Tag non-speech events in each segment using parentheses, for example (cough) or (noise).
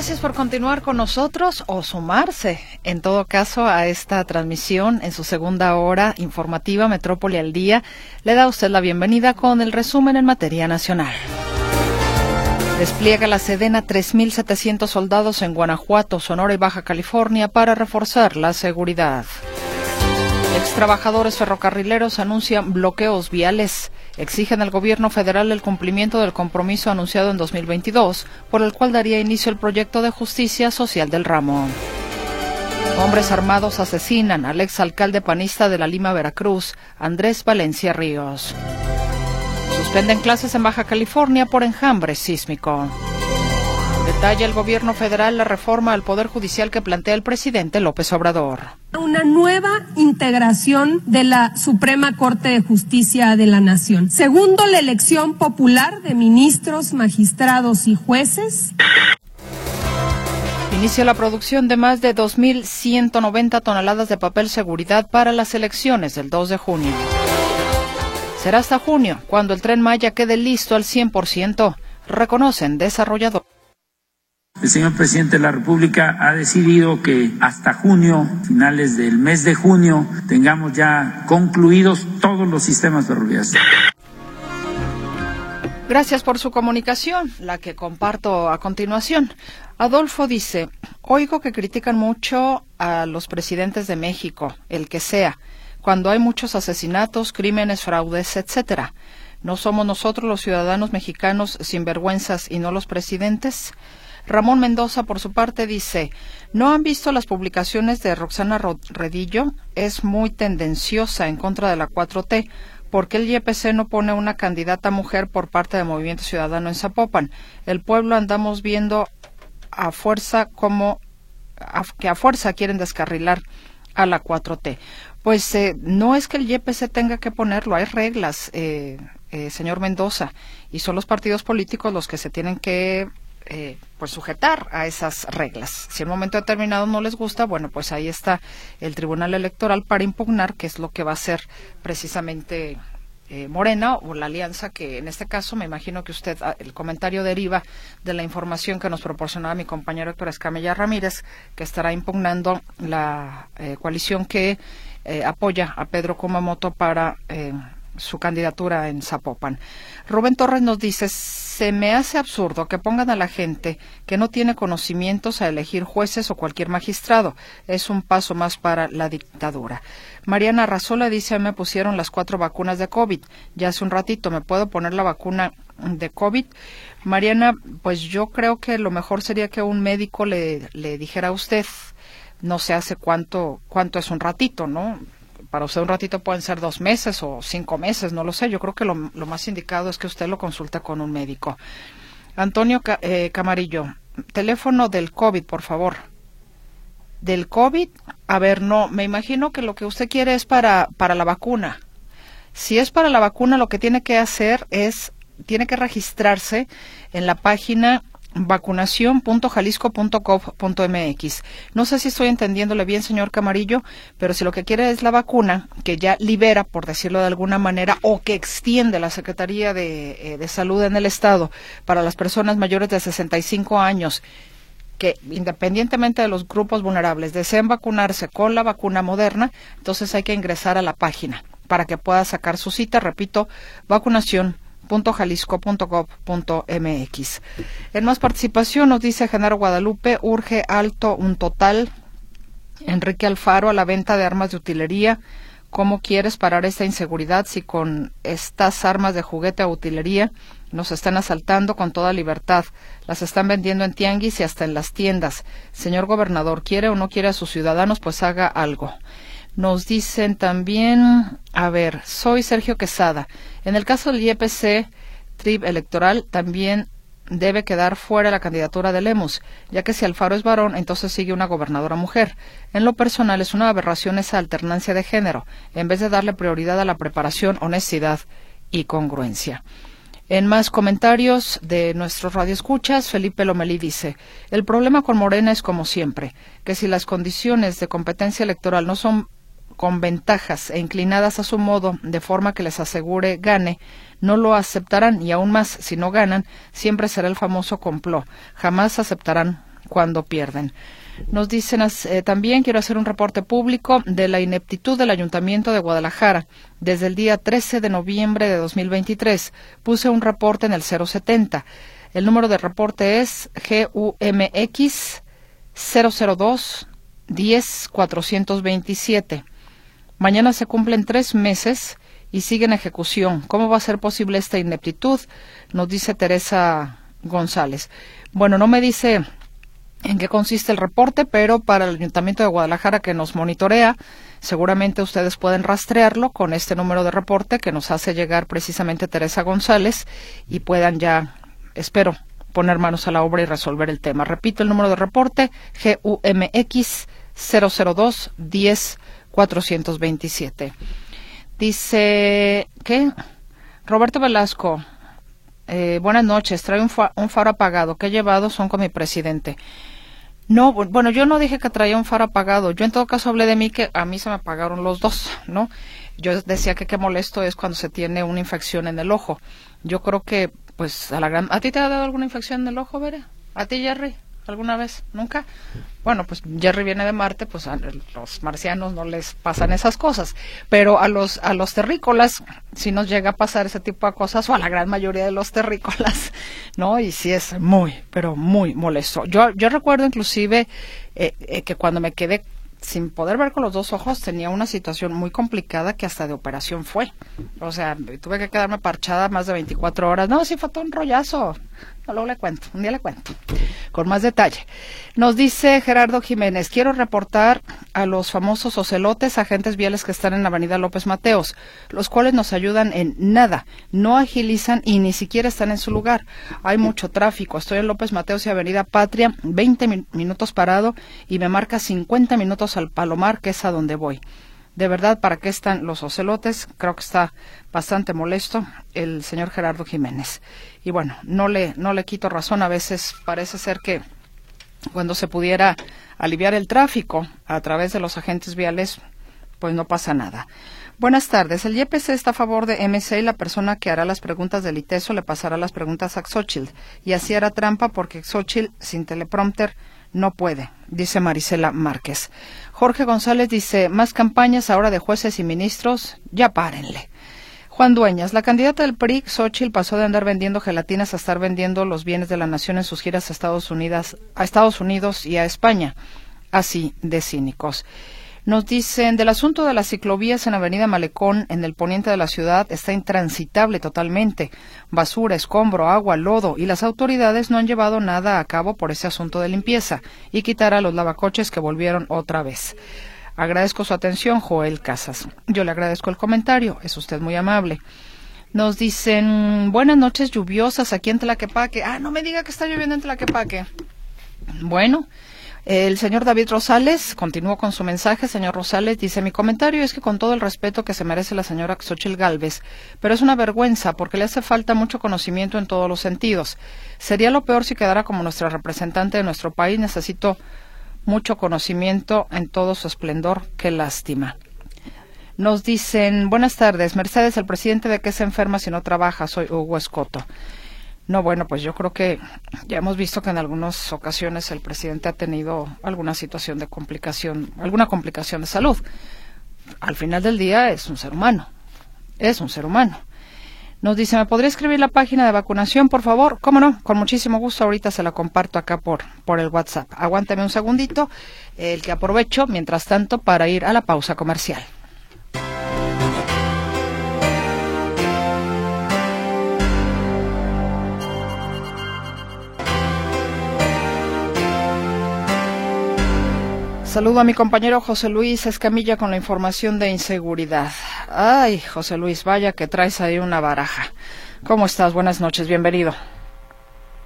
Gracias por continuar con nosotros o sumarse, en todo caso, a esta transmisión en su segunda hora informativa Metrópoli al Día. Le da usted la bienvenida con el resumen en materia nacional. Despliega la Sedena 3.700 soldados en Guanajuato, Sonora y Baja California para reforzar la seguridad. Ex trabajadores ferrocarrileros anuncian bloqueos viales. Exigen al gobierno federal el cumplimiento del compromiso anunciado en 2022, por el cual daría inicio el proyecto de justicia social del ramo. Hombres armados asesinan al exalcalde panista de la Lima, Veracruz, Andrés Valencia Ríos. Suspenden clases en Baja California por enjambre sísmico. Detalla el gobierno federal la reforma al Poder Judicial que plantea el presidente López Obrador. Una nueva integración de la Suprema Corte de Justicia de la Nación. Segundo, la elección popular de ministros, magistrados y jueces. Inicia la producción de más de 2.190 toneladas de papel seguridad para las elecciones del 2 de junio. Será hasta junio, cuando el tren Maya quede listo al 100%, reconocen desarrolladores. El señor presidente de la República ha decidido que hasta junio, finales del mes de junio, tengamos ya concluidos todos los sistemas ferroviarios. Gracias por su comunicación, la que comparto a continuación. Adolfo dice, oigo que critican mucho a los presidentes de México, el que sea cuando hay muchos asesinatos, crímenes, fraudes, etcétera. ¿No somos nosotros los ciudadanos mexicanos sinvergüenzas y no los presidentes? Ramón Mendoza, por su parte, dice, ¿no han visto las publicaciones de Roxana Redillo? Es muy tendenciosa en contra de la 4T. ¿Por qué el YPC no pone una candidata mujer por parte del Movimiento Ciudadano en Zapopan? El pueblo andamos viendo a fuerza como que a fuerza quieren descarrilar a la 4T. Pues eh, no es que el YPC tenga que ponerlo, hay reglas, eh, eh, señor Mendoza, y son los partidos políticos los que se tienen que pues sujetar a esas reglas. Si en un momento determinado no les gusta, bueno, pues ahí está el Tribunal Electoral para impugnar, que es lo que va a hacer precisamente Morena o la alianza que en este caso me imagino que usted ah, el comentario deriva de la información que nos proporcionaba mi compañero Héctor Escamilla Ramírez que estará impugnando la coalición que eh, apoya a Pedro Kumamoto para eh, su candidatura en Zapopan. Rubén Torres nos dice, se me hace absurdo que pongan a la gente que no tiene conocimientos a elegir jueces o cualquier magistrado. Es un paso más para la dictadura. Mariana Razola dice, me pusieron las cuatro vacunas de COVID. Ya hace un ratito, ¿me puedo poner la vacuna de COVID? Mariana, pues yo creo que lo mejor sería que un médico le, le dijera a usted no sé hace cuánto, cuánto es un ratito, ¿no? Para usted un ratito pueden ser dos meses o cinco meses, no lo sé. Yo creo que lo, más indicado es que usted lo consulte con un médico. Antonio eh, Camarillo, teléfono del COVID, por favor. Del COVID, a ver, no, me imagino que lo que usted quiere es para, para la vacuna. Si es para la vacuna, lo que tiene que hacer es, tiene que registrarse en la página vacunación.jalisco.gov.mx. No sé si estoy entendiéndole bien, señor Camarillo, pero si lo que quiere es la vacuna, que ya libera, por decirlo de alguna manera, o que extiende la Secretaría de, eh, de Salud en el Estado para las personas mayores de 65 años, que independientemente de los grupos vulnerables deseen vacunarse con la vacuna moderna, entonces hay que ingresar a la página para que pueda sacar su cita, repito, vacunación En más participación nos dice Genaro Guadalupe, urge alto un total. Enrique Alfaro a la venta de armas de utilería. ¿Cómo quieres parar esta inseguridad si con estas armas de juguete a utilería nos están asaltando con toda libertad? Las están vendiendo en tianguis y hasta en las tiendas. Señor gobernador, ¿quiere o no quiere a sus ciudadanos? Pues haga algo. Nos dicen también, a ver, soy Sergio Quesada. En el caso del IEPC TRIB electoral también debe quedar fuera la candidatura de Lemus, ya que si Alfaro es varón, entonces sigue una gobernadora mujer. En lo personal es una aberración esa alternancia de género, en vez de darle prioridad a la preparación, honestidad y congruencia. En más comentarios de nuestros radioescuchas, Felipe Lomelí dice, el problema con Morena es como siempre, que si las condiciones de competencia electoral no son con ventajas e inclinadas a su modo, de forma que les asegure gane, no lo aceptarán y aún más, si no ganan, siempre será el famoso complot. Jamás aceptarán cuando pierden. Nos dicen eh, también, quiero hacer un reporte público de la ineptitud del Ayuntamiento de Guadalajara. Desde el día 13 de noviembre de 2023 puse un reporte en el 070. El número de reporte es GUMX 002 10427. Mañana se cumplen tres meses y sigue en ejecución. ¿Cómo va a ser posible esta ineptitud? Nos dice Teresa González. Bueno, no me dice en qué consiste el reporte, pero para el Ayuntamiento de Guadalajara que nos monitorea, seguramente ustedes pueden rastrearlo con este número de reporte que nos hace llegar precisamente Teresa González y puedan ya, espero, poner manos a la obra y resolver el tema. Repito el número de reporte, GUMX 002 10 427. Dice, ¿qué? Roberto Velasco, eh, buenas noches, trae un, faro apagado. ¿Qué he llevado? Son con mi presidente. No, bueno, yo no dije que traía un faro apagado. Yo en todo caso hablé de mí que a mí se me apagaron los dos, ¿no? Yo decía que qué molesto es cuando se tiene una infección en el ojo. Yo creo que, pues, a la gran... ¿A ti te ha dado alguna infección en el ojo, Vera? ¿A ti, Jerry? Alguna vez? ¿Nunca? Bueno, pues Jerry viene de Marte, pues a los marcianos no les pasan esas cosas, pero a los a los terrícolas sí nos llega a pasar ese tipo de cosas o a la gran mayoría de los terrícolas, (laughs) ¿no? Y sí es muy, pero muy molesto. Yo yo recuerdo inclusive eh, eh, que cuando me quedé sin poder ver con los dos ojos tenía una situación muy complicada que hasta de operación fue. O sea, tuve que quedarme parchada más de 24 horas. No, sí fue todo un rollazo luego le cuento, un día le cuento, con más detalle. Nos dice Gerardo Jiménez, quiero reportar a los famosos ocelotes, agentes viales que están en la avenida López Mateos, los cuales nos ayudan en nada, no agilizan y ni siquiera están en su lugar. Hay mucho tráfico, estoy en López Mateos y avenida Patria, 20 minutos parado y me marca 50 minutos al Palomar, que es a donde voy de verdad para qué están los ocelotes. Creo que está bastante molesto el señor Gerardo Jiménez. Y bueno, no le, no le quito razón. A veces parece ser que cuando se pudiera aliviar el tráfico a través de los agentes viales, pues no pasa nada. Buenas tardes. El YPC está a favor de MC y la persona que hará las preguntas del ITESO le pasará las preguntas a Xochitl. Y así hará trampa porque Xochitl sin teleprompter no puede, dice Marisela Márquez. Jorge González dice, más campañas ahora de jueces y ministros, ya párenle. Juan Dueñas, la candidata del PRI, Xochitl, pasó de andar vendiendo gelatinas a estar vendiendo los bienes de la nación en sus giras a Estados Unidos, a Estados Unidos y a España. Así de cínicos. Nos dicen del asunto de las ciclovías en Avenida Malecón, en el poniente de la ciudad, está intransitable totalmente. Basura, escombro, agua, lodo, y las autoridades no han llevado nada a cabo por ese asunto de limpieza y quitar a los lavacoches que volvieron otra vez. Agradezco su atención, Joel Casas. Yo le agradezco el comentario, es usted muy amable. Nos dicen buenas noches lluviosas aquí en Tlaquepaque. Ah, no me diga que está lloviendo en Tlaquepaque. Bueno, el señor David Rosales continuó con su mensaje. Señor Rosales dice: Mi comentario es que, con todo el respeto que se merece la señora Xochil Galvez, pero es una vergüenza porque le hace falta mucho conocimiento en todos los sentidos. Sería lo peor si quedara como nuestra representante de nuestro país. Necesito mucho conocimiento en todo su esplendor. Qué lástima. Nos dicen: Buenas tardes, Mercedes, el presidente de que se enferma si no trabaja. Soy Hugo Escoto. No, bueno, pues yo creo que ya hemos visto que en algunas ocasiones el presidente ha tenido alguna situación de complicación, alguna complicación de salud. Al final del día es un ser humano, es un ser humano. Nos dice, ¿me podría escribir la página de vacunación, por favor? ¿Cómo no? Con muchísimo gusto. Ahorita se la comparto acá por, por el WhatsApp. Aguántame un segundito, el que aprovecho, mientras tanto, para ir a la pausa comercial. Saludo a mi compañero José Luis Escamilla con la información de inseguridad. Ay, José Luis, vaya que traes ahí una baraja. ¿Cómo estás? Buenas noches, bienvenido.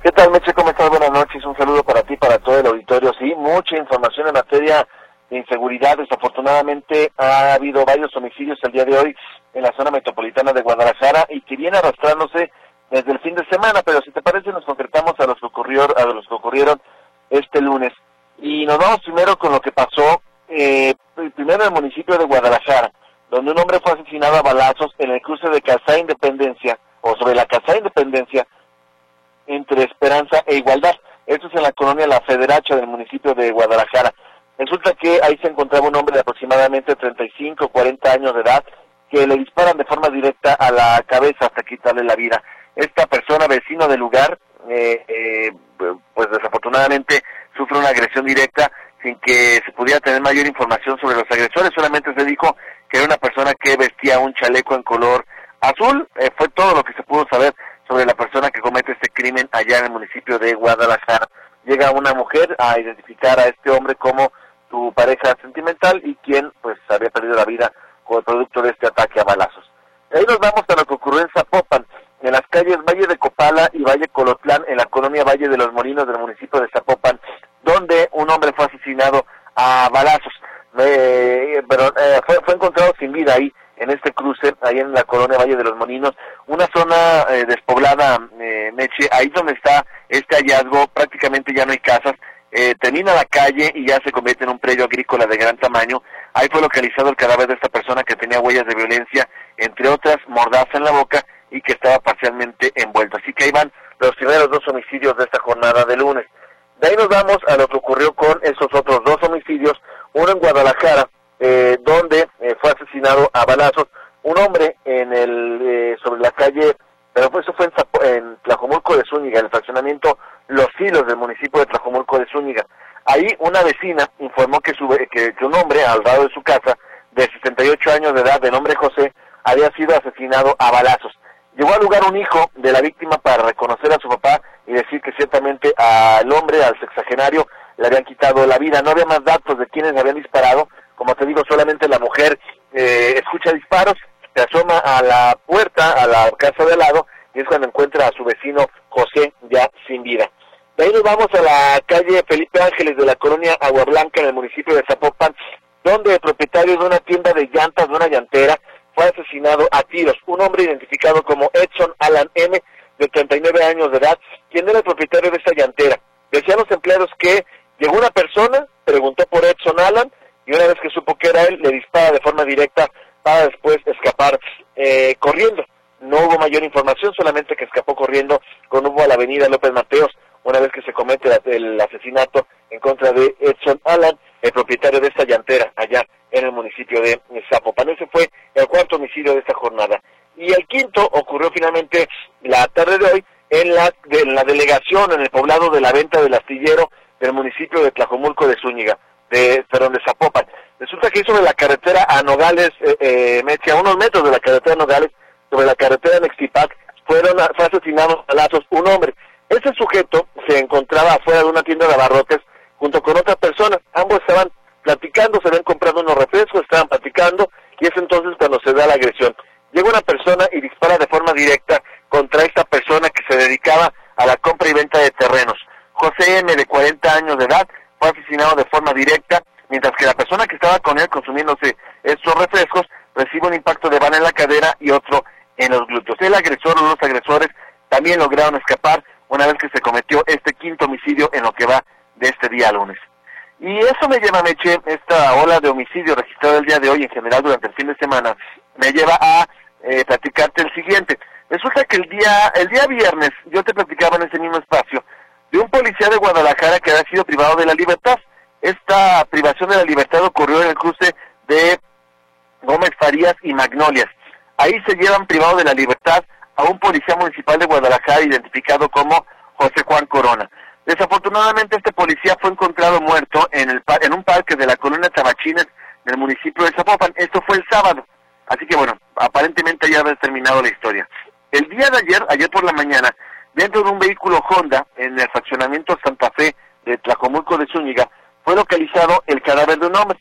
¿Qué tal, Meche? ¿Cómo estás? Buenas noches. Un saludo para ti, para todo el auditorio. Sí, mucha información en materia de inseguridad. Desafortunadamente ha habido varios homicidios el día de hoy en la zona metropolitana de Guadalajara y que viene arrastrándose desde el fin de semana, pero si te parece nos concretamos a los que ocurrió, a los que ocurrieron este lunes. Y nos vamos primero con lo que pasó eh, primero en el municipio de Guadalajara, donde un hombre fue asesinado a balazos en el cruce de Casa Independencia, o sobre la Casa Independencia, entre Esperanza e Igualdad. Esto es en la colonia La Federacha del municipio de Guadalajara. Resulta que ahí se encontraba un hombre de aproximadamente 35 o 40 años de edad que le disparan de forma directa a la cabeza hasta quitarle la vida. Esta persona, vecino del lugar, eh, eh, pues desafortunadamente sufre una agresión directa sin que se pudiera tener mayor información sobre los agresores. Solamente se dijo que era una persona que vestía un chaleco en color azul. Eh, fue todo lo que se pudo saber sobre la persona que comete este crimen allá en el municipio de Guadalajara. Llega una mujer a identificar a este hombre como su pareja sentimental y quien pues había perdido la vida como producto de este ataque a balazos. ahí nos vamos a lo que ocurrió en Zapopan, en las calles Valle de Copala y Valle Colotlán, en la colonia Valle de los Molinos del municipio de Zapopan, donde un hombre fue asesinado a balazos. Eh, pero eh, fue, fue encontrado sin vida ahí en este cruce, ahí en la colonia Valle de los Molinos, una zona eh, despoblada, eh, Meche, ahí donde está este hallazgo, prácticamente ya no hay casas, eh, termina la calle y ya se convierte en un predio agrícola de gran tamaño. Ahí fue localizado el cadáver de esta persona que tenía huellas de violencia, entre otras mordaza en la boca y que estaba parcialmente envuelto. Así que ahí van los primeros dos homicidios de esta jornada de lunes. De ahí nos vamos a lo que ocurrió con esos otros dos homicidios, uno en Guadalajara, eh, donde eh, fue asesinado a balazos un hombre en el eh, sobre la calle, pero eso fue en, en Tlajomulco de Zúñiga, el fraccionamiento Los Hilos del municipio de Tlajomulco de Zúñiga. Ahí una vecina informó que, su, que, que un hombre al lado de su casa, de 68 años de edad, de nombre José, había sido asesinado a balazos. Llegó al lugar un hijo de la víctima para reconocer a su papá y decir que ciertamente al hombre, al sexagenario, le habían quitado la vida. No había más datos de quienes habían disparado, como te digo, solamente la mujer eh, escucha disparos, se asoma a la puerta, a la casa de al lado, y es cuando encuentra a su vecino José ya sin vida. De ahí nos vamos a la calle Felipe Ángeles de la colonia Agua Blanca en el municipio de Zapopan, donde el propietario de una tienda de llantas, de una llantera, fue asesinado a tiros. Un hombre identificado como Edson Alan M., de 39 años de edad, quien era el propietario de esta llantera. Decían los empleados que llegó una persona, preguntó por Edson Alan, y una vez que supo que era él, le dispara de forma directa para después escapar eh, corriendo. No hubo mayor información, solamente que escapó corriendo con rumbo a la avenida López Mateos, una vez que se comete el asesinato en contra de Edson Alan, el propietario de esta llantera allá en el municipio de Zapopan. Ese fue el cuarto homicidio de esta jornada. Y el quinto ocurrió finalmente la tarde de hoy en la, en la delegación, en el poblado de la venta del astillero del municipio de Tlajomulco de Zúñiga de, perdón, de Zapopan. Resulta que sobre la carretera a Nogales, eh, eh, a unos metros de la carretera a Nogales, sobre la carretera Nextipac, fueron fue asesinado a lazos un hombre. Ese sujeto se encontraba afuera de una tienda de abarrotes junto con otra persona. Ambos estaban platicando, se habían comprado unos refrescos, estaban platicando y es entonces cuando se da la agresión. Llega una persona y dispara de forma directa contra esta persona que se dedicaba a la compra y venta de terrenos. José M, de 40 años de edad, fue asesinado de forma directa, mientras que la persona que estaba con él consumiéndose estos refrescos recibe un impacto de bala en la cadera y otro en los glúteos. El agresor o los agresores también lograron escapar una vez que se cometió este quinto homicidio en lo que va de este día lunes. Y eso me lleva, Meche, esta ola de homicidio registrada el día de hoy en general durante el fin de semana, me lleva a eh, platicarte el siguiente. Resulta que el día, el día viernes, yo te platicaba en ese mismo espacio, de un policía de Guadalajara que había sido privado de la libertad. Esta privación de la libertad ocurrió en el cruce de Gómez Farías y Magnolias. Ahí se llevan privado de la libertad a un policía municipal de Guadalajara identificado como José Juan Corona. Desafortunadamente este policía fue encontrado muerto en, el, en un parque de la colonia Tabachines del municipio de Zapopan. Esto fue el sábado. Así que bueno, aparentemente ya había terminado la historia. El día de ayer, ayer por la mañana, Dentro de un vehículo Honda, en el fraccionamiento Santa Fe de Tlacomulco de Zúñiga, fue localizado el cadáver de un hombre,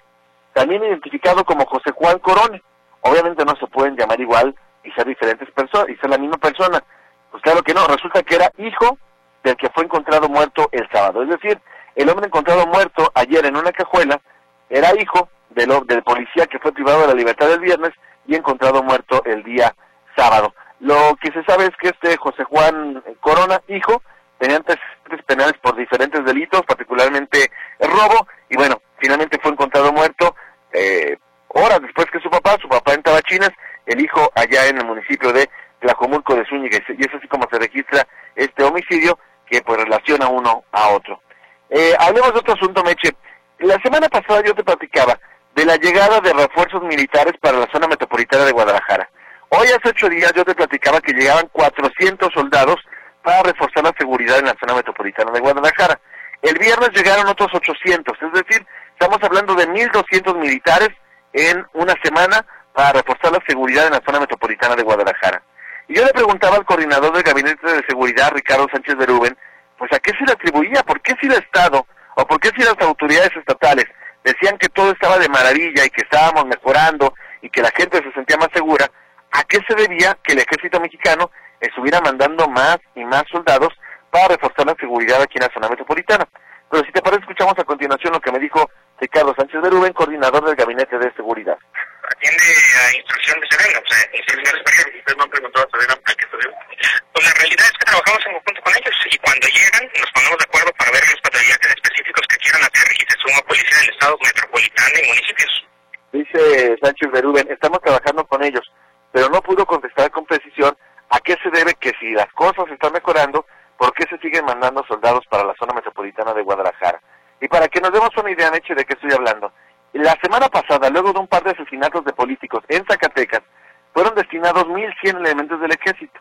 también identificado como José Juan Corona. Obviamente no se pueden llamar igual y ser diferentes personas, y ser la misma persona. Pues claro que no, resulta que era hijo del que fue encontrado muerto el sábado. Es decir, el hombre encontrado muerto ayer en una cajuela era hijo del policía que fue privado de la libertad el viernes y encontrado muerto el día sábado. Lo que se sabe es que este José Juan Corona, hijo, tenía antecedentes penales por diferentes delitos, particularmente robo, y bueno, finalmente fue encontrado muerto eh, horas después que su papá, su papá en Tabachinas, el hijo allá en el municipio de Tlajomulco de Zúñiga, y es así como se registra este homicidio que pues relaciona uno a otro. Eh, hablemos de otro asunto, Meche. La semana pasada yo te platicaba de la llegada de refuerzos militares para la zona metropolitana de Guadalajara. Hoy hace ocho días yo te platicaba que llegaban 400 soldados para reforzar la seguridad en la zona metropolitana de Guadalajara. El viernes llegaron otros 800, es decir, estamos hablando de 1.200 militares en una semana para reforzar la seguridad en la zona metropolitana de Guadalajara. Y yo le preguntaba al coordinador del Gabinete de Seguridad, Ricardo Sánchez de Rubén, pues a qué se le atribuía, por qué si el Estado o por qué si las autoridades estatales decían que todo estaba de maravilla y que estábamos mejorando y que la gente se sentía más segura, ¿a qué se debía que el ejército mexicano estuviera mandando más y más soldados para reforzar la seguridad aquí en la zona metropolitana? Pero si te parece, escuchamos a continuación lo que me dijo Ricardo Sánchez de Rubén, coordinador del Gabinete de Seguridad. Atiende a instrucción de Serena, o sea, instrucciones ustedes me han preguntado a Serena para qué se Pues la realidad es que trabajamos en conjunto con ellos y cuando llegan nos ponemos de acuerdo para ver los patrullajes específicos que quieran hacer y se suma policía del estado metropolitano y municipios. Dice Sánchez de Rubén, estamos trabajando con ellos, pero no pudo contestar con precisión a qué se debe que si las cosas están mejorando, ¿por qué se siguen mandando soldados para la zona metropolitana de Guadalajara? Y para que nos demos una idea, Meche, de qué estoy hablando. La semana pasada, luego de un par de asesinatos de políticos en Zacatecas, fueron destinados 1.100 elementos del ejército.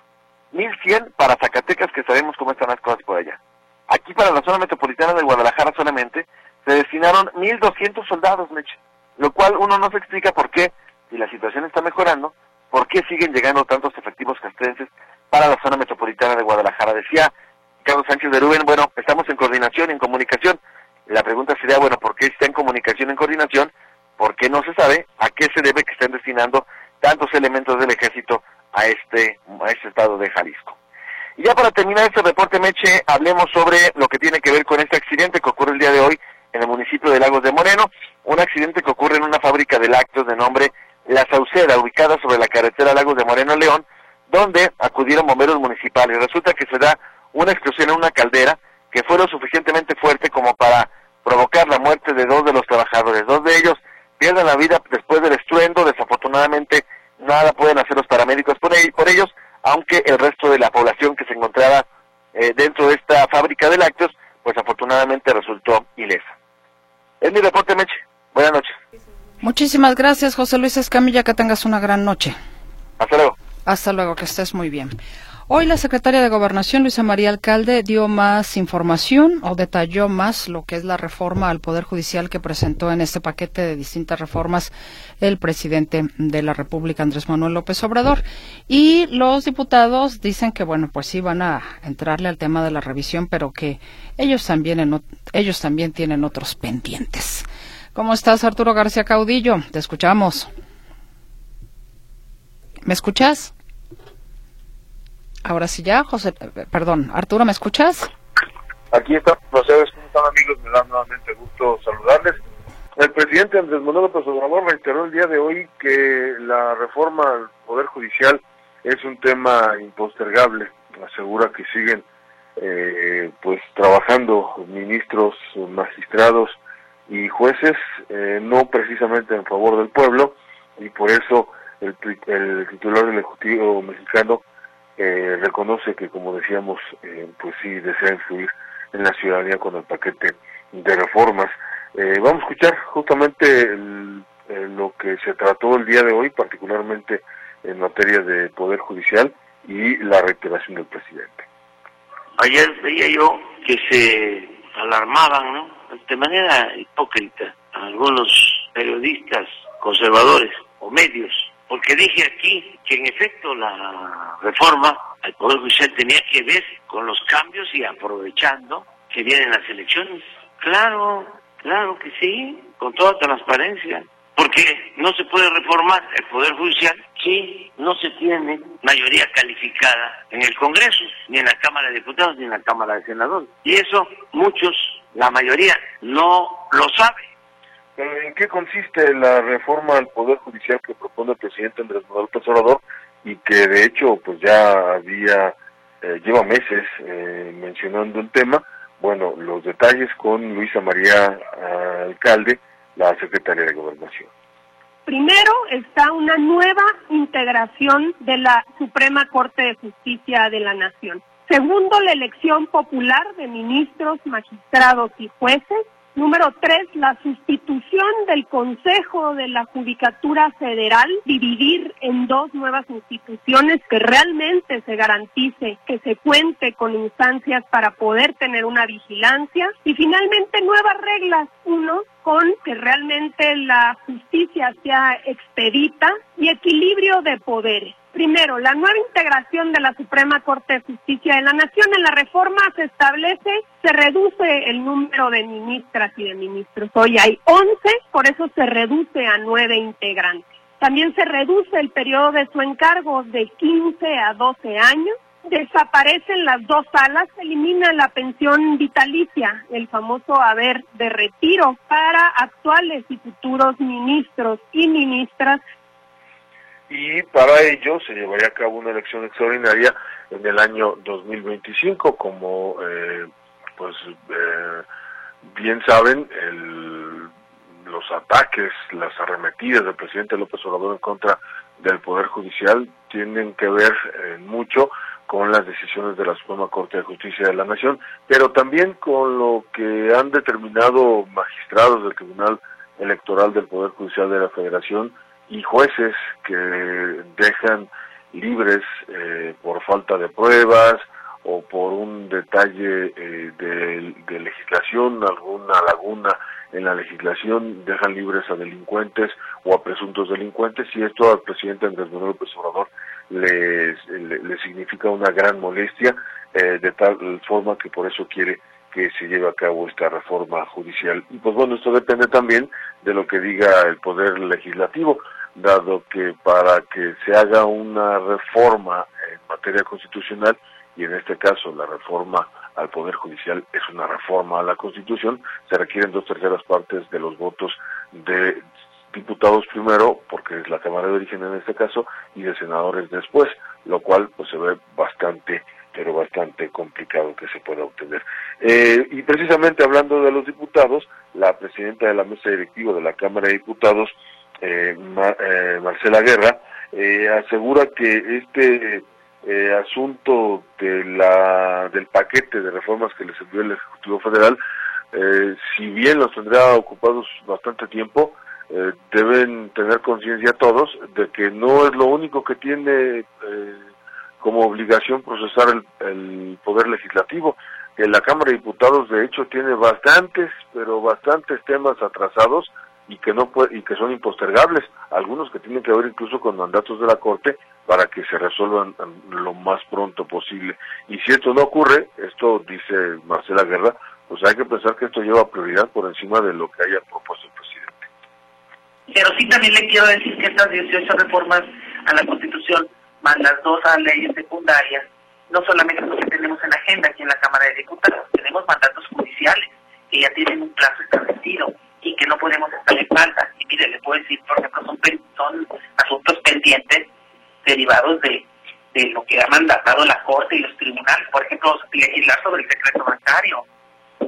1.100 para Zacatecas, que sabemos cómo están las cosas por allá. Aquí para la zona metropolitana de Guadalajara solamente se destinaron 1.200 soldados, Meche. Lo cual uno no se explica por qué, si la situación está mejorando, por qué siguen llegando tantos efectivos castrenses para la zona metropolitana de Guadalajara. Decía Carlos Sánchez de Rubén, bueno, estamos en coordinación, en comunicación, la pregunta sería, bueno, ¿por qué está en comunicación, en coordinación? ¿Por qué no se sabe a qué se debe que estén destinando tantos elementos del ejército a este, a este estado de Jalisco? Y ya para terminar este reporte, Meche, hablemos sobre lo que tiene que ver con este accidente que ocurre el día de hoy en el municipio de Lagos de Moreno, un accidente que ocurre en una fábrica de lácteos de nombre La Sauceda, ubicada sobre la carretera Lagos de Moreno León, donde acudieron bomberos municipales. Resulta que se da una explosión en una caldera que fue lo suficientemente fuerte como para provocar la muerte de dos de los trabajadores. Dos de ellos pierden la vida después del estruendo. Desafortunadamente, nada pueden hacer los paramédicos por, ellos, aunque el resto de la población que se encontraba eh, dentro de esta fábrica de lácteos, pues afortunadamente resultó ilesa. Es mi reporte, Meche. Buenas noches. Muchísimas gracias, José Luis Escamilla. Que tengas una gran noche. Hasta luego. Hasta luego, que estés muy bien. Hoy la secretaria de Gobernación, Luisa María Alcalde, dio más información o detalló más lo que es la reforma al Poder Judicial que presentó en este paquete de distintas reformas el presidente de la República, Andrés Manuel López Obrador. Y los diputados dicen que, bueno, pues sí van a entrarle al tema de la revisión, pero que ellos también, ellos también tienen otros pendientes. ¿Cómo estás, Arturo García Caudillo? Te escuchamos. ¿Me escuchas? Ahora sí ya, José, perdón, Arturo, ¿me escuchas? Aquí estamos, ¿cómo están amigos? Me da nuevamente gusto saludarles. El presidente Andrés Manuel López Obrador reiteró el día de hoy que la reforma al Poder Judicial es un tema impostergable. Asegura que siguen eh, pues trabajando ministros, magistrados y jueces, eh, no precisamente en favor del pueblo, y por eso el, el titular del Ejecutivo mexicano eh, reconoce que, como decíamos, eh, pues sí desea influir en la ciudadanía con el paquete de reformas. Eh, vamos a escuchar justamente lo que se trató el día de hoy, particularmente en materia de Poder Judicial y la reiteración del presidente. Ayer veía yo que se alarmaban, ¿no? De manera hipócrita, algunos periodistas conservadores o medios porque dije aquí que en efecto la reforma al Poder Judicial tenía que ver con los cambios y aprovechando que vienen las elecciones. Claro, claro que sí, con toda transparencia. Porque no se puede reformar el Poder Judicial si no se tiene mayoría calificada en el Congreso, ni en la Cámara de Diputados, ni en la Cámara de Senadores. Y eso muchos, la mayoría, no lo saben. ¿En qué consiste la reforma al Poder Judicial que propone el presidente Andrés Manuel López y que de hecho pues ya había, eh, lleva meses eh, mencionando el tema? Bueno, los detalles con Luisa María Alcalde, la secretaria de Gobernación. Primero está una nueva integración de la Suprema Corte de Justicia de la Nación. Segundo, la elección popular de ministros, magistrados y jueces. Número tres, la sustitución del Consejo de la Judicatura Federal, dividir en dos nuevas instituciones que realmente se garantice que se cuente con instancias para poder tener una vigilancia. Y finalmente, nuevas reglas. Uno, con que realmente la justicia sea expedita y equilibrio de poderes. Primero, la nueva integración de la Suprema Corte de Justicia de la Nación. En la reforma se establece, se reduce el número de ministras y de ministros. Hoy hay 11, por eso se reduce a nueve integrantes. También se reduce el periodo de su encargo de 15 a 12 años. Desaparecen las dos salas, se elimina la pensión vitalicia, el famoso haber de retiro para actuales y futuros ministros y ministras y para ello se llevaría a cabo una elección extraordinaria en el año 2025, como eh, pues eh, bien saben, el, los ataques, las arremetidas del presidente López Obrador en contra del Poder Judicial tienen que ver eh, mucho con las decisiones de la Suprema Corte de Justicia de la Nación, pero también con lo que han determinado magistrados del Tribunal Electoral del Poder Judicial de la Federación y jueces que dejan libres eh, por falta de pruebas o por un detalle eh, de, legislación, alguna laguna en la legislación, dejan libres a delincuentes o a presuntos delincuentes y esto al presidente Andrés Manuel López Obrador le, significa una gran molestia eh, de tal forma que por eso quiere que se lleve a cabo esta reforma judicial. Y pues bueno, esto depende también de lo que diga el Poder Legislativo dado que para que se haga una reforma en materia constitucional, y en este caso la reforma al Poder Judicial es una reforma a la Constitución, se requieren dos terceras partes de los votos de diputados primero, porque es la Cámara de Origen en este caso, y de senadores después, lo cual pues se ve bastante pero bastante complicado que se pueda obtener. Eh, y precisamente hablando de los diputados, la presidenta de la mesa directiva de la Cámara de Diputados, eh, eh, Marcela Guerra, eh, asegura que este asunto de la, del paquete de reformas que les envió el Ejecutivo Federal, si bien los tendrá ocupados bastante tiempo, deben tener conciencia todos de que no es lo único que tiene como obligación procesar el, el Poder Legislativo que la Cámara de Diputados de hecho tiene bastantes, pero bastantes temas atrasados y que no y que son impostergables, algunos que tienen que ver incluso con mandatos de la Corte para que se resuelvan lo más pronto posible. Y si esto no ocurre, esto dice Marcela Guerra, pues hay que pensar que esto lleva prioridad por encima de lo que haya propuesto el presidente. Pero sí también le quiero decir que estas 18 reformas a la Constitución, más las dos leyes secundarias, no solamente lo que tenemos en la agenda aquí en la Cámara de Diputados, tenemos mandatos judiciales que ya tienen un plazo establecido y que no podemos estar en falta. Y mire, le puedo decir, por ejemplo, son, son asuntos pendientes derivados de, de lo que ha mandatado la Corte y los tribunales. Por ejemplo, legislar sobre el secreto bancario,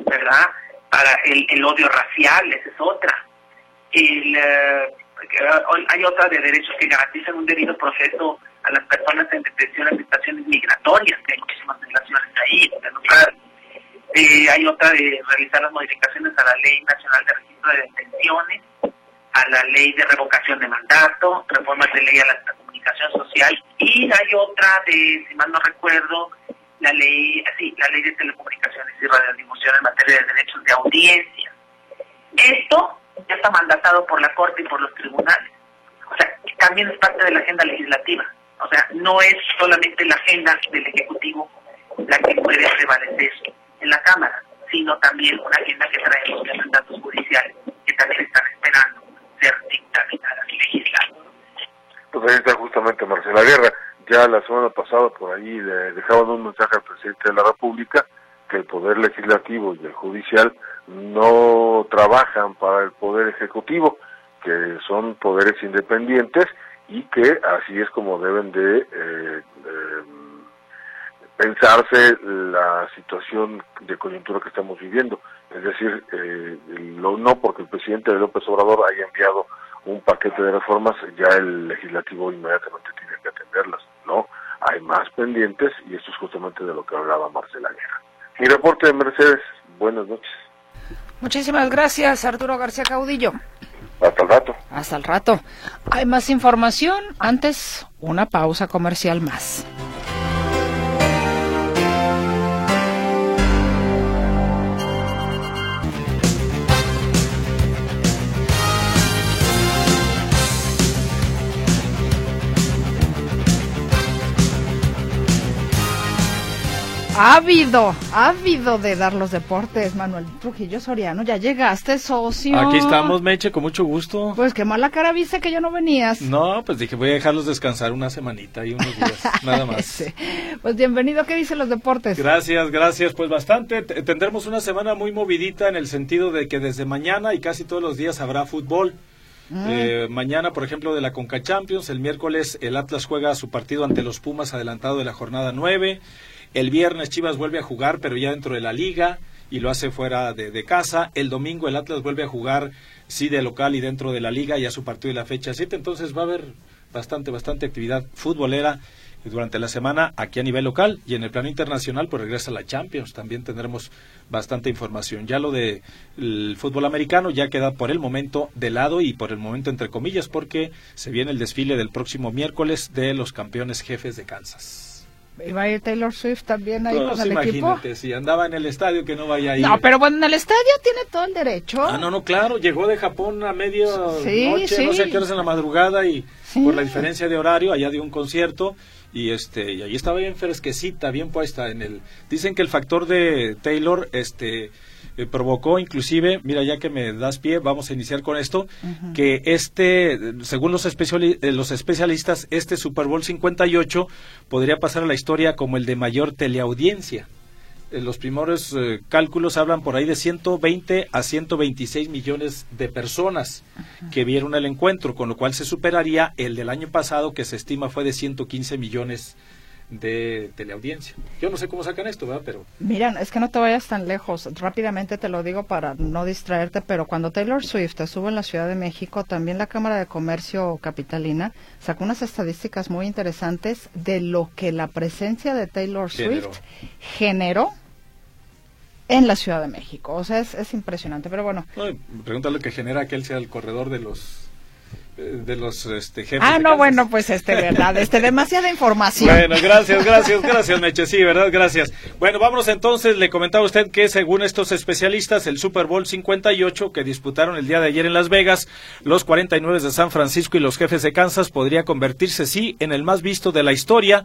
¿verdad? Para el, el odio racial, esa es otra. El, eh, hay otra de derechos que garantizan un debido proceso a las personas en detención en estaciones migratorias, que hay muchísimas relaciones ahí, eh, hay otra de realizar las modificaciones a la Ley Nacional de Registro de Detenciones, a la Ley de Revocación de Mandato, reformas de ley a la comunicación social, y hay otra de, si mal no recuerdo, la ley, sí, la ley de telecomunicaciones y radiodifusión en materia de derechos de audiencia. Esto ya está mandatado por la Corte y por los tribunales. O sea, también es parte de la agenda legislativa. O sea, no es solamente la agenda del Ejecutivo la que puede prevalecer en la Cámara, sino también una agenda que traemos de mandatos judiciales que también están esperando ser dictaminadas y legisladas. Pues ahí está justamente Marcela Guerra. Ya la semana pasada por ahí le dejaban un mensaje al presidente de la República que el Poder Legislativo y el Judicial no trabajan para el Poder Ejecutivo, que son poderes independientes y que así es como deben de eh, pensarse la situación de coyuntura que estamos viviendo. Es decir, eh, no porque el presidente López Obrador haya enviado un paquete de reformas, ya el legislativo inmediatamente tiene que atenderlas, ¿no? hay más pendientes y esto es justamente de lo que hablaba Marcela Guerra. Mi reporte de Mercedes, buenas noches. Muchísimas gracias, Arturo García Caudillo. Hasta el rato. Hasta el rato. Hay más información. Antes, una pausa comercial más. Ávido, ávido de dar los deportes, Manuel Trujillo Soriano. Ya llegaste, socio. Aquí estamos, Meche, con mucho gusto. Pues qué mala cara viste que ya no venías. No, pues dije, voy a dejarlos descansar una semanita y unos días, nada más. (laughs) Pues bienvenido, ¿qué dicen los deportes? Gracias, gracias. Pues bastante. Tendremos una semana muy movidita en el sentido de que desde mañana y casi todos los días habrá fútbol. Mm. Eh, mañana, por ejemplo, de la Conca Champions. El miércoles el Atlas juega su partido ante los Pumas adelantado de la jornada 9. El viernes Chivas vuelve a jugar, pero ya dentro de la liga y lo hace fuera de, casa. El domingo el Atlas vuelve a jugar, sí, de local y dentro de la liga, ya su partido de la fecha 7. Entonces va a haber bastante, bastante actividad futbolera durante la semana aquí a nivel local y en el plano internacional pues regresa la Champions también tendremos bastante información ya lo de fútbol americano ya queda por el momento de lado y por el momento entre comillas porque se viene el desfile del próximo miércoles de los campeones jefes de Kansas ¿Iba a ir Taylor Swift también ahí con el imagínate, si andaba en el estadio que no vaya a ir. No, pero bueno, en el estadio tiene todo el derecho. Ah, no, no, claro, llegó de Japón a media noche, no sé qué horas en la madrugada y por la diferencia de horario, allá dio un concierto y este y ahí estaba bien fresquecita, bien puesta en el dicen que el factor de Taylor este eh, provocó inclusive, mira, ya que me das pie, vamos a iniciar con esto, que este, según los, eh, los especialistas, este Super Bowl 58 podría pasar a la historia como el de mayor teleaudiencia. Eh, los primeros cálculos hablan por ahí de 120 a 126 millones de personas que vieron el encuentro, con lo cual se superaría el del año pasado que se estima fue de 115 millones de teleaudiencia. Yo no sé cómo sacan esto, ¿verdad? Pero... Mira, es que no te vayas tan lejos. Rápidamente te lo digo para no distraerte, pero cuando Taylor Swift estuvo en la Ciudad de México, también la Cámara de Comercio Capitalina sacó unas estadísticas muy interesantes de lo que la presencia de Taylor Swift generó en la Ciudad de México. O sea, es, impresionante, pero bueno. No, lo que genera que él sea el corredor de los de los este, jefes. Ah, no, bueno, pues este, verdad, este, demasiada información. Bueno, gracias, gracias, gracias, Meche, sí, verdad, gracias. Bueno, vámonos entonces, le comentaba usted que según estos especialistas, el Super Bowl 58 que disputaron el día de ayer en Las Vegas, los 49 de San Francisco y los jefes de Kansas podría convertirse, sí, en el más visto de la historia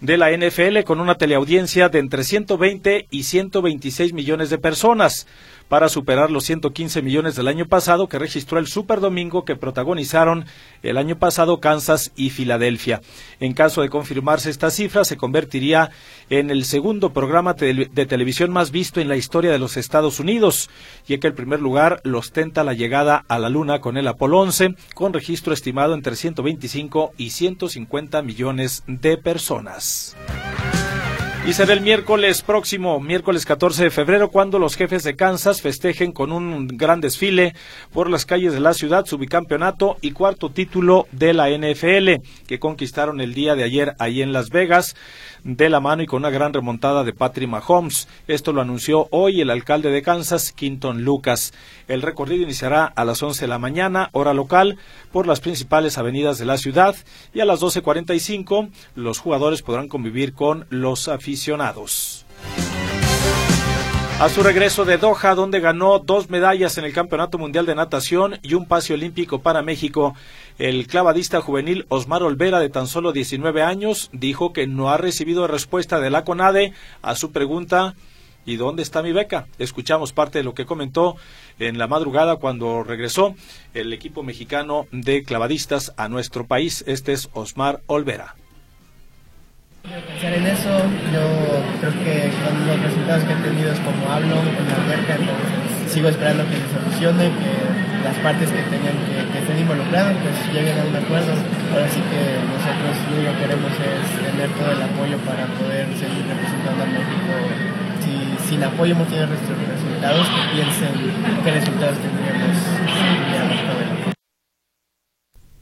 de la NFL con una teleaudiencia de entre 120 y 126 millones de personas para superar los 115 millones del año pasado que registró el Super Domingo que protagonizaron el año pasado Kansas y Filadelfia. En caso de confirmarse esta cifra, se convertiría en el segundo programa de televisión más visto en la historia de los Estados Unidos, ya que el primer lugar lo ostenta la llegada a la Luna con el Apolo 11, con registro estimado entre 125 y 150 millones de personas. Y será el miércoles próximo, miércoles 14 de febrero, cuando los jefes de Kansas festejen con un gran desfile por las calles de la ciudad su bicampeonato y cuarto título de la NFL que conquistaron el día de ayer ahí en Las Vegas de la mano y con una gran remontada de Patrick Mahomes. Esto lo anunció hoy el alcalde de Kansas, Quinton Lucas. El recorrido iniciará a las 11 de la mañana, hora local, por las principales avenidas de la ciudad y a las 12.45 los jugadores podrán convivir con los aficionados. A su regreso de Doha, donde ganó dos medallas en el Campeonato Mundial de Natación y un pase olímpico para México, el clavadista juvenil Osmar Olvera, de tan solo 19 años, dijo que no ha recibido respuesta de la CONADE a su pregunta ¿Y dónde está mi beca? Escuchamos parte de lo que comentó en la madrugada cuando regresó el equipo mexicano de clavadistas a nuestro país. Este es Osmar Olvera pensar en eso, yo creo que con los resultados que he tenido es como hablo en la alberca, entonces sigo esperando que se solucione, que las partes que tengan que, que estén involucradas pues lleguen a un acuerdo. Ahora sí que nosotros lo que queremos es tener todo el apoyo para poder seguir representando a México. Si sin apoyo hemos tenido resultados, que piensen qué resultados tendríamos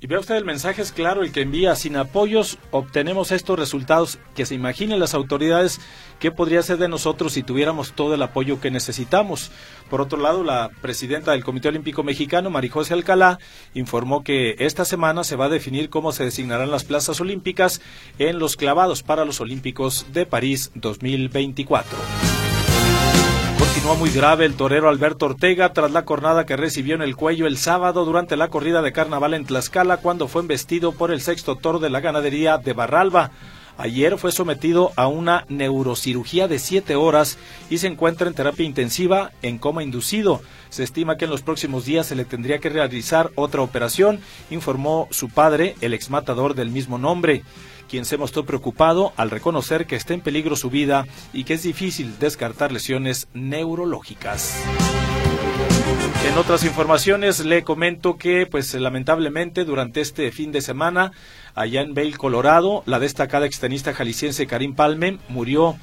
Y vea usted, el mensaje es claro, el que envía, sin apoyos obtenemos estos resultados, que se imaginen las autoridades qué podría ser de nosotros si tuviéramos todo el apoyo que necesitamos. Por otro lado, la presidenta del Comité Olímpico Mexicano, Marijose Alcalá, informó que esta semana se va a definir cómo se designarán las plazas olímpicas en los clavados para los Olímpicos de París 2024. Muy grave el torero Alberto Ortega tras la cornada que recibió en el cuello el sábado durante la corrida de carnaval en Tlaxcala cuando fue embestido por el sexto toro de la ganadería de Barralba. Ayer fue sometido a una neurocirugía de siete horas y se encuentra en terapia intensiva en coma inducido. Se estima que en los próximos días se le tendría que realizar otra operación, informó su padre, el exmatador del mismo nombre quien se mostró preocupado al reconocer que está en peligro su vida y que es difícil descartar lesiones neurológicas. En otras informaciones le comento que, pues lamentablemente, durante este fin de semana, allá en Vail, Colorado, la destacada extenista jalisciense Karim Palme murió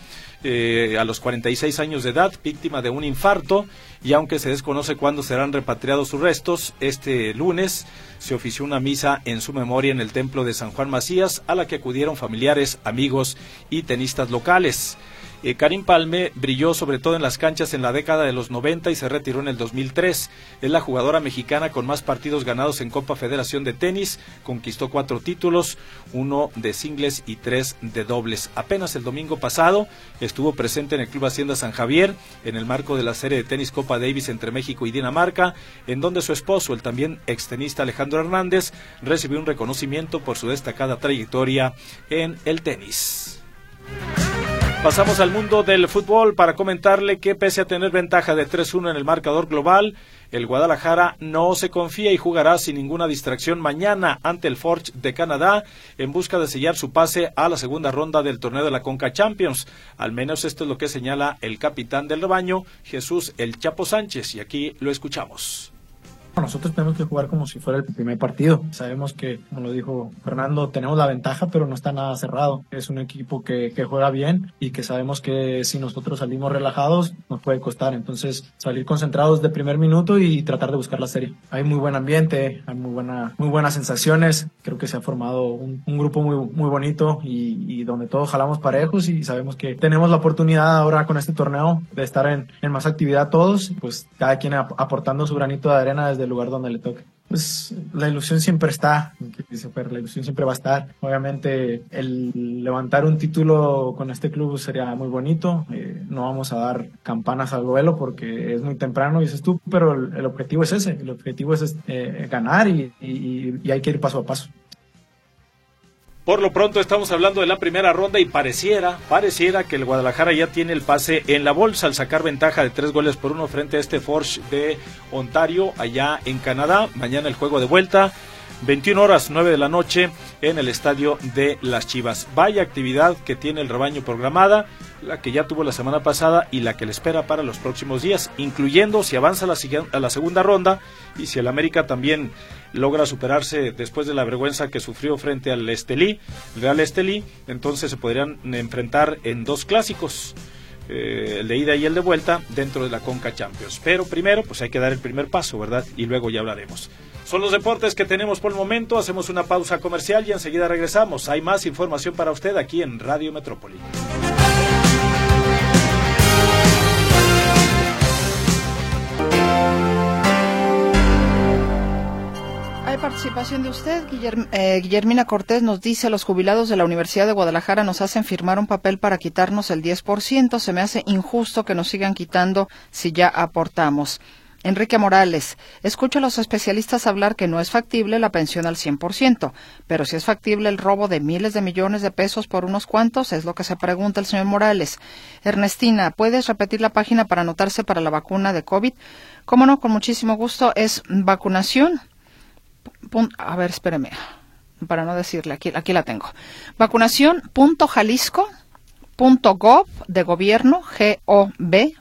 eh, a los 46 años de edad, víctima de un infarto, y aunque se desconoce cuándo serán repatriados sus restos, este lunes se ofició una misa en su memoria en el templo de San Juan Macías, a la que acudieron familiares, amigos y tenistas locales. Eh, Karim Palme brilló sobre todo en las canchas en la década de los 90 y se retiró en el 2003. Es la jugadora mexicana con más partidos ganados en Copa Federación de Tenis. Conquistó cuatro títulos, uno de singles y tres de dobles. Apenas el domingo pasado estuvo presente en el Club Hacienda San Javier en el marco de la serie de tenis Copa Davis entre México y Dinamarca, en donde su esposo, el también extenista Alejandro Hernández, recibió un reconocimiento por su destacada trayectoria en el tenis. Pasamos al mundo del fútbol para comentarle que pese a tener ventaja de 3-1 en el marcador global, el Guadalajara no se confía y jugará sin ninguna distracción mañana ante el Forge de Canadá en busca de sellar su pase a la segunda ronda del torneo de la Conca Champions. Al menos esto es lo que señala el capitán del rebaño, Jesús El Chapo Sánchez, y aquí lo escuchamos. Nosotros tenemos que jugar como si fuera el primer partido. Sabemos que, como lo dijo Fernando, tenemos la ventaja, pero no está nada cerrado. Es un equipo que, que juega bien y que sabemos que si nosotros salimos relajados nos puede costar. Entonces, salir concentrados de primer minuto y tratar de buscar la serie. Hay muy buen ambiente, hay muy, buena, muy buenas sensaciones. Creo que se ha formado un, un grupo muy, muy bonito y, y, donde todos jalamos parejos y sabemos que tenemos la oportunidad ahora con este torneo de estar en, en más actividad todos, pues cada quien aportando su granito de arena desde del lugar donde le toque. Pues la ilusión siempre está, la ilusión siempre va a estar. Obviamente el levantar un título con este club sería muy bonito. Eh, no vamos a dar campanas al vuelo porque es muy temprano y es tú, pero el, objetivo es ese. El objetivo es eh, ganar y hay que ir paso a paso. Por lo pronto estamos hablando de la primera ronda y pareciera, pareciera que el Guadalajara ya tiene el pase en la bolsa al sacar ventaja de tres goles por uno frente a este Forge de Ontario allá en Canadá. Mañana el juego de vuelta. 21 horas 9 de la noche en el estadio de Las Chivas. Vaya actividad que tiene el rebaño programada, la que ya tuvo la semana pasada y la que le espera para los próximos días, incluyendo si avanza a la, a la segunda ronda y si el América también logra superarse después de la vergüenza que sufrió frente al Estelí, Real Estelí, entonces se podrían enfrentar en dos clásicos. Eh, el de ida y el de vuelta dentro de la Conca Champions. Pero primero, pues hay que dar el primer paso, ¿verdad? Y luego ya hablaremos. Son los deportes que tenemos por el momento. Hacemos una pausa comercial y enseguida regresamos. Hay más información para usted aquí en Radio Metrópoli. Participación de usted. Eh, Guillermina Cortés nos dice, los jubilados de la Universidad de Guadalajara nos hacen firmar un papel para quitarnos el 10%. Se me hace injusto que nos sigan quitando si ya aportamos. Enrique Morales, escucho a los especialistas hablar que no es factible la pensión al 100%, pero si es factible el robo de miles de millones de pesos por unos cuantos, es lo que se pregunta el señor Morales. Ernestina, ¿puedes repetir la página para anotarse para la vacuna de COVID? Cómo no, con muchísimo gusto, es vacunación a ver, espéreme, para no decirle, aquí, aquí la tengo. Vacunación.jalisco.gov de gobierno, G-O-B,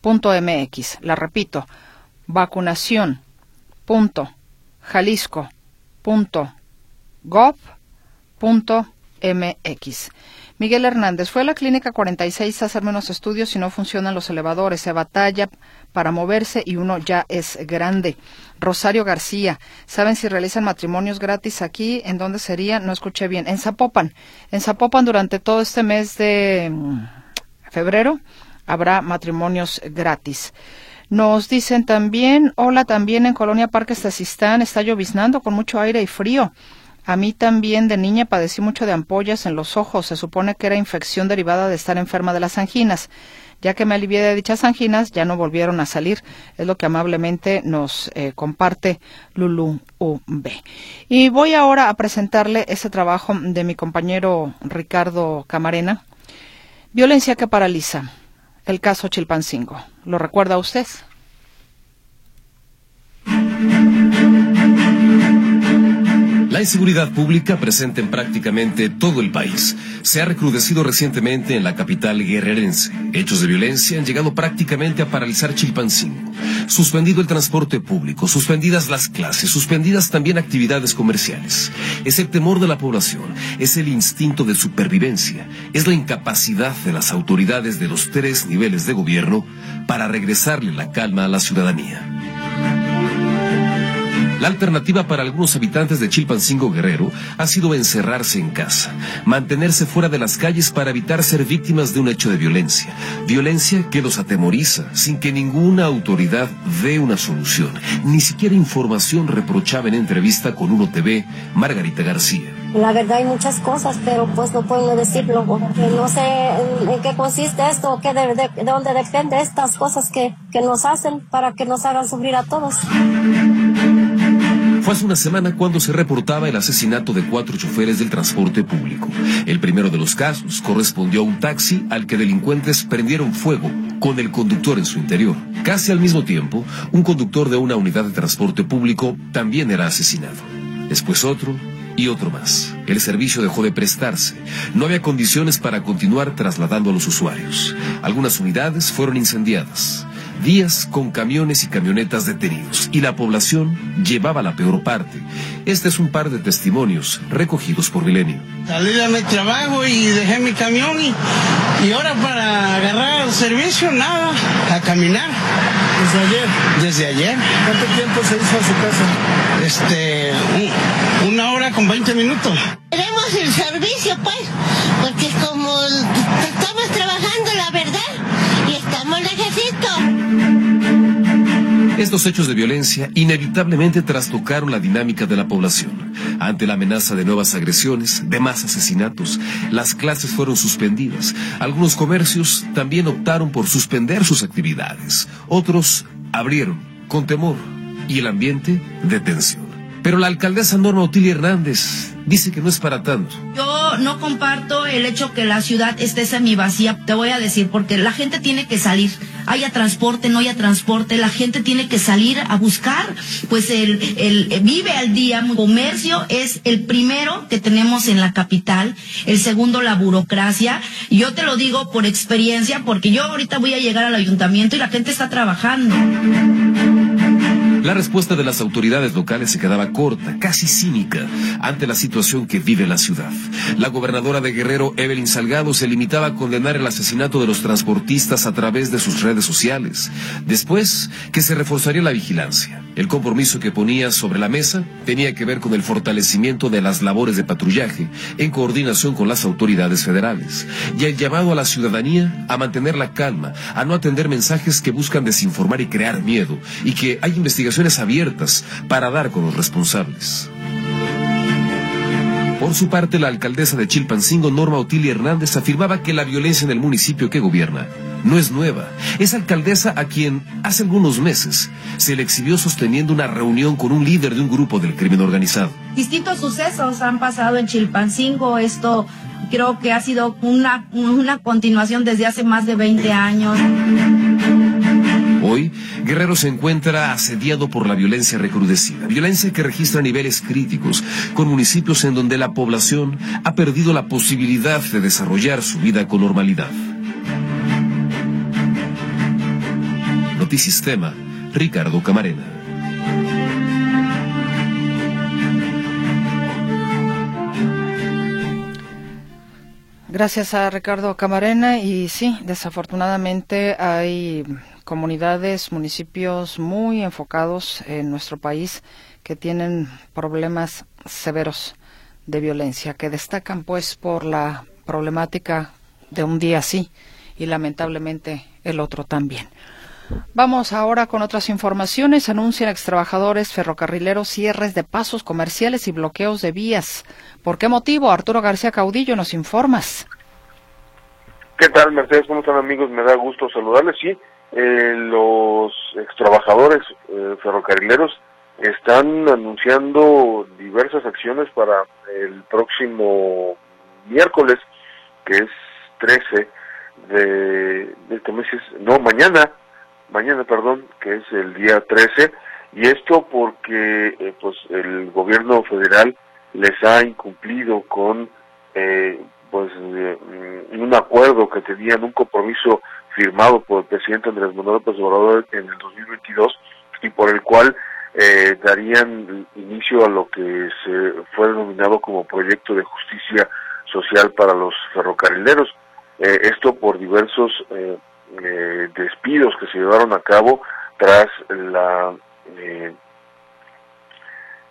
punto MX. La repito, vacunación.jalisco.gov.mx. Miguel Hernández, fue a la clínica 46 a hacer menos estudios y no funcionan los elevadores, se batalla para moverse y uno ya es grande. Rosario García, ¿saben si realizan matrimonios gratis aquí? ¿En dónde sería? No escuché bien. En Zapopan. En Zapopan durante todo este mes de mm, febrero habrá matrimonios gratis. Nos dicen también, hola, también en Colonia Parque Estacistán está lloviznando con mucho aire y frío. A mí también de niña padecí mucho de ampollas en los ojos. Se supone que era infección derivada de estar enferma de las anginas. Ya que me alivié de dichas anginas, ya no volvieron a salir. Es lo que amablemente nos eh, comparte Lulu UB. Y voy ahora a presentarle ese trabajo de mi compañero Ricardo Camarena. Violencia que paraliza el caso Chilpancingo. ¿Lo recuerda usted? La inseguridad pública presente en prácticamente todo el país se ha recrudecido recientemente en la capital guerrerense. Hechos de violencia han llegado prácticamente a paralizar Chilpancingo. Suspendido el transporte público, suspendidas las clases, suspendidas también actividades comerciales. Es el temor de la población, es el instinto de supervivencia, es la incapacidad de las autoridades de los tres niveles de gobierno para regresarle la calma a la ciudadanía. La alternativa para algunos habitantes de Chilpancingo Guerrero ha sido encerrarse en casa, mantenerse fuera de las calles para evitar ser víctimas de un hecho de violencia. Violencia que los atemoriza sin que ninguna autoridad dé una solución. Ni siquiera información reprochaba en entrevista con Uno TV Margarita García. La verdad hay muchas cosas, pero pues no puedo decirlo porque no sé en, qué consiste esto, de, de, dónde depende estas cosas que, que nos hacen para que nos hagan sufrir a todos. Fue hace una semana cuando se reportaba el asesinato de cuatro choferes del transporte público. El primero de los casos correspondió a un taxi al que delincuentes prendieron fuego con el conductor en su interior. Casi al mismo tiempo, un conductor de una unidad de transporte público también era asesinado. Después otro y otro más. El servicio dejó de prestarse. No había condiciones para continuar trasladando a los usuarios. Algunas unidades fueron incendiadas días con camiones y camionetas detenidos y la población llevaba la peor parte. Este es un par de testimonios recogidos por Milenio. Salí de mi trabajo y dejé mi camión y, y ahora para agarrar el servicio, nada, a caminar. ¿Desde ayer? Desde ayer. ¿Cuánto tiempo se hizo a su casa? Este, una hora con 20 minutos. Queremos el servicio, pues, porque como estamos trabajando, la verdad, Estos hechos de violencia inevitablemente trastocaron la dinámica de la población. Ante la amenaza de nuevas agresiones, de más asesinatos, las clases fueron suspendidas. Algunos comercios también optaron por suspender sus actividades. Otros abrieron con temor y el ambiente de tensión. Pero la alcaldesa Norma Otilia Hernández dice que no es para tanto. Yo no comparto el hecho que la ciudad esté semivacía. Te voy a decir, porque la gente tiene que salir. Haya transporte, no haya transporte. La gente tiene que salir a buscar. Pues el, el vive al día. Comercio es el primero que tenemos en la capital. El segundo, la burocracia. Yo te lo digo por experiencia, porque yo ahorita voy a llegar al ayuntamiento y la gente está trabajando. La respuesta de las autoridades locales se quedaba corta, casi cínica, ante la situación que vive la ciudad. La gobernadora de Guerrero, Evelyn Salgado, se limitaba a condenar el asesinato de los transportistas a través de sus redes sociales. Después, que se reforzaría la vigilancia. El compromiso que ponía sobre la mesa tenía que ver con el fortalecimiento de las labores de patrullaje en coordinación con las autoridades federales y el llamado a la ciudadanía a mantener la calma, a no atender mensajes que buscan desinformar y crear miedo y que hay investigaciones abiertas para dar con los responsables. Por su parte, la alcaldesa de Chilpancingo, Norma Otilia Hernández, afirmaba que la violencia en el municipio que gobierna no es nueva. Es alcaldesa a quien hace algunos meses se le exhibió sosteniendo una reunión con un líder de un grupo del crimen organizado. Distintos sucesos han pasado en Chilpancingo. Esto creo que ha sido una, una continuación desde hace más de 20 años. Hoy, Guerrero se encuentra asediado por la violencia recrudecida, violencia que registra niveles críticos, con municipios en donde la población ha perdido la posibilidad de desarrollar su vida con normalidad. Notisistema, Ricardo Camarena. Gracias a Ricardo Camarena y sí, desafortunadamente hay comunidades, municipios muy enfocados en nuestro país que tienen problemas severos de violencia, que destacan pues por la problemática de un día sí y lamentablemente el otro también. Vamos ahora con otras informaciones. Anuncian extrabajadores ferrocarrileros cierres de pasos comerciales y bloqueos de vías. ¿Por qué motivo? Arturo García Caudillo, nos informas. ¿Qué tal, Mercedes? ¿Cómo están, amigos? Me da gusto saludarles. Sí, eh, los extrabajadores eh, ferrocarrileros están anunciando diversas acciones para el próximo miércoles, que es 13 de, este mes, no, mañana, mañana, perdón, que es el día 13, y esto porque eh, pues el gobierno federal les ha incumplido con eh, pues mm, un acuerdo que tenían un compromiso firmado por el presidente Andrés Manuel López Obrador en el 2022 y por el cual eh, darían inicio a lo que se fue denominado como proyecto de justicia social para los ferrocarrileros. Eh, esto por diversos eh, despidos que se llevaron a cabo tras la,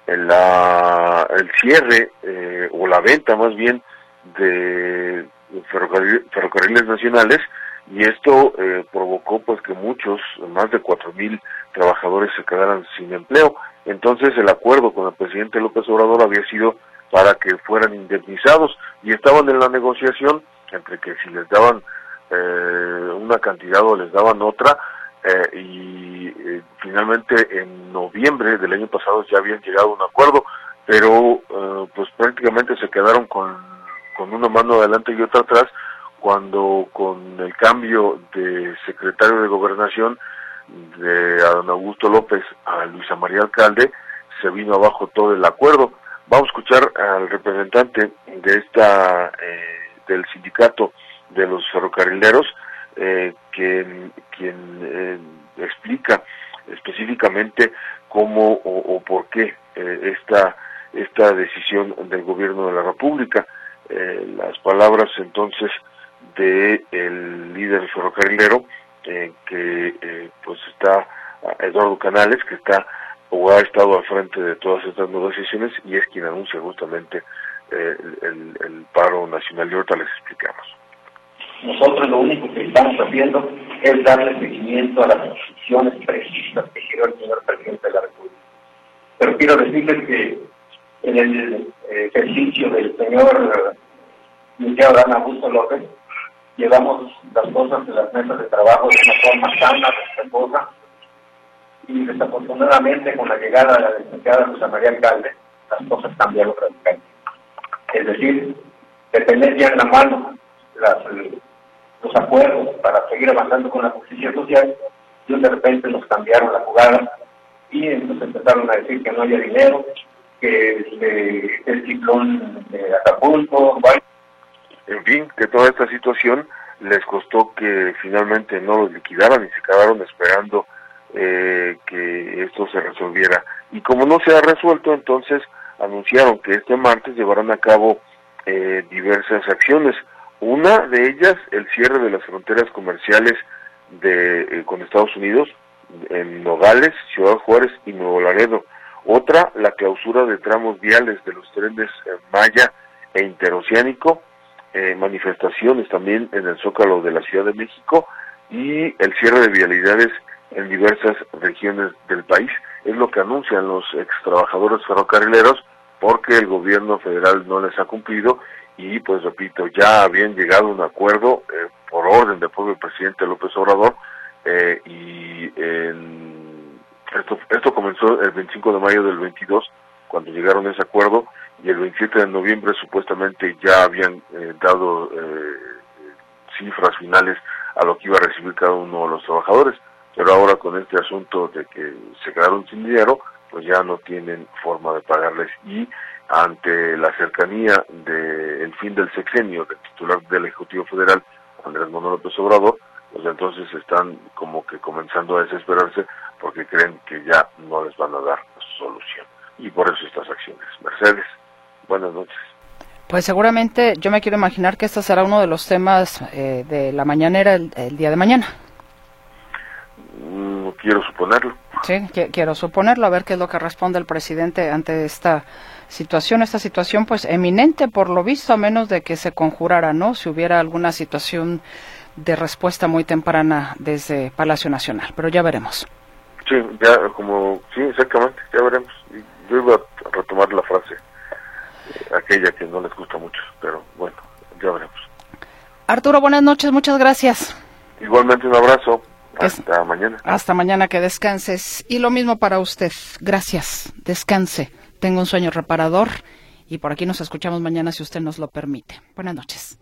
la el cierre o la venta más bien de ferrocarriles nacionales y esto eh, provocó pues que muchos, más de cuatro mil trabajadores se quedaran sin empleo. Entonces el acuerdo con el presidente López Obrador había sido para que fueran indemnizados y estaban en la negociación entre que si les daban eh, una cantidad o les daban otra eh, y finalmente en noviembre del año pasado ya habían llegado a un acuerdo pero pues prácticamente se quedaron con, con una mano adelante y otra atrás cuando con el cambio de secretario de gobernación de don Augusto López a Luisa María Alcalde se vino abajo todo el acuerdo. Vamos a escuchar al representante de esta eh, del sindicato de los ferrocarrileros eh, quien, eh, explica específicamente cómo o, o por qué eh, esta esta decisión del gobierno de la República. las palabras entonces de el líder ferrocarrilero eh, que eh, pues está Eduardo Canales que está o ha estado al frente de todas estas negociaciones y es quien anuncia justamente eh, el, paro nacional y ahorita les explicamos. Nosotros lo único que estamos haciendo es darle seguimiento a las instrucciones precisas que quiere el señor presidente de la República. Pero quiero decirles que en el ejercicio del señor Miguel Adán Augusto López, llevamos las cosas de las mesas de trabajo de una forma sana, respetuosa, y desafortunadamente con la llegada de la licenciada Rosa María Alcalde, las cosas cambiaron radicalmente. Es decir, de tener ya en la mano los acuerdos para seguir avanzando con la justicia social, y de repente nos cambiaron la jugada y entonces empezaron a decir que no había dinero, que este, el ciclón de Acapulco, en fin, que toda esta situación les costó que finalmente no los liquidaran y se quedaron esperando eh, que esto se resolviera. Y como no se ha resuelto, entonces anunciaron que este martes llevarán a cabo eh, diversas acciones. Una de ellas, el cierre de las fronteras comerciales de, eh, con Estados Unidos, en Nogales, Ciudad Juárez y Nuevo Laredo. Otra, la clausura de tramos viales de los trenes Maya e Interoceánico eh, manifestaciones también en el Zócalo de la Ciudad de México y el cierre de vialidades en diversas regiones del país. Es lo que anuncian los ex trabajadores ferrocarrileros porque el gobierno federal no les ha cumplido y pues repito, ya habían llegado a un acuerdo eh, por orden del propio presidente López Obrador eh, y esto, esto comenzó el 25 de mayo del 22 cuando llegaron a ese acuerdo y el 27 de noviembre supuestamente ya habían eh, dado eh, cifras finales a lo que iba a recibir cada uno de los trabajadores, pero ahora con este asunto de que se quedaron sin dinero, pues ya no tienen forma de pagarles y ante la cercanía del fin del sexenio del titular del Ejecutivo Federal, Andrés Manuel López Obrador, pues entonces están como que comenzando a desesperarse porque creen que ya no les van a dar solución. Y por eso estas acciones. Mercedes. Buenas noches. Pues seguramente yo me quiero imaginar que este será uno de los temas eh, de la mañanera el, el día de mañana. No quiero suponerlo. Sí, qui- quiero suponerlo, a ver qué es lo que responde el presidente ante esta situación, esta situación pues eminente por lo visto, a menos de que se conjurara, ¿no? Si hubiera alguna situación de respuesta muy temprana desde Palacio Nacional, pero ya veremos. Sí, ya como, sí, exactamente, ya veremos. Yo iba a retomar la frase, aquella que no les gusta mucho, pero bueno, ya veremos. Arturo, buenas noches, muchas gracias. Igualmente un abrazo, hasta mañana. Hasta mañana que descanses. Y lo mismo para usted. Gracias. Descanse. Tengo un sueño reparador. Y por aquí nos escuchamos mañana si usted nos lo permite. Buenas noches.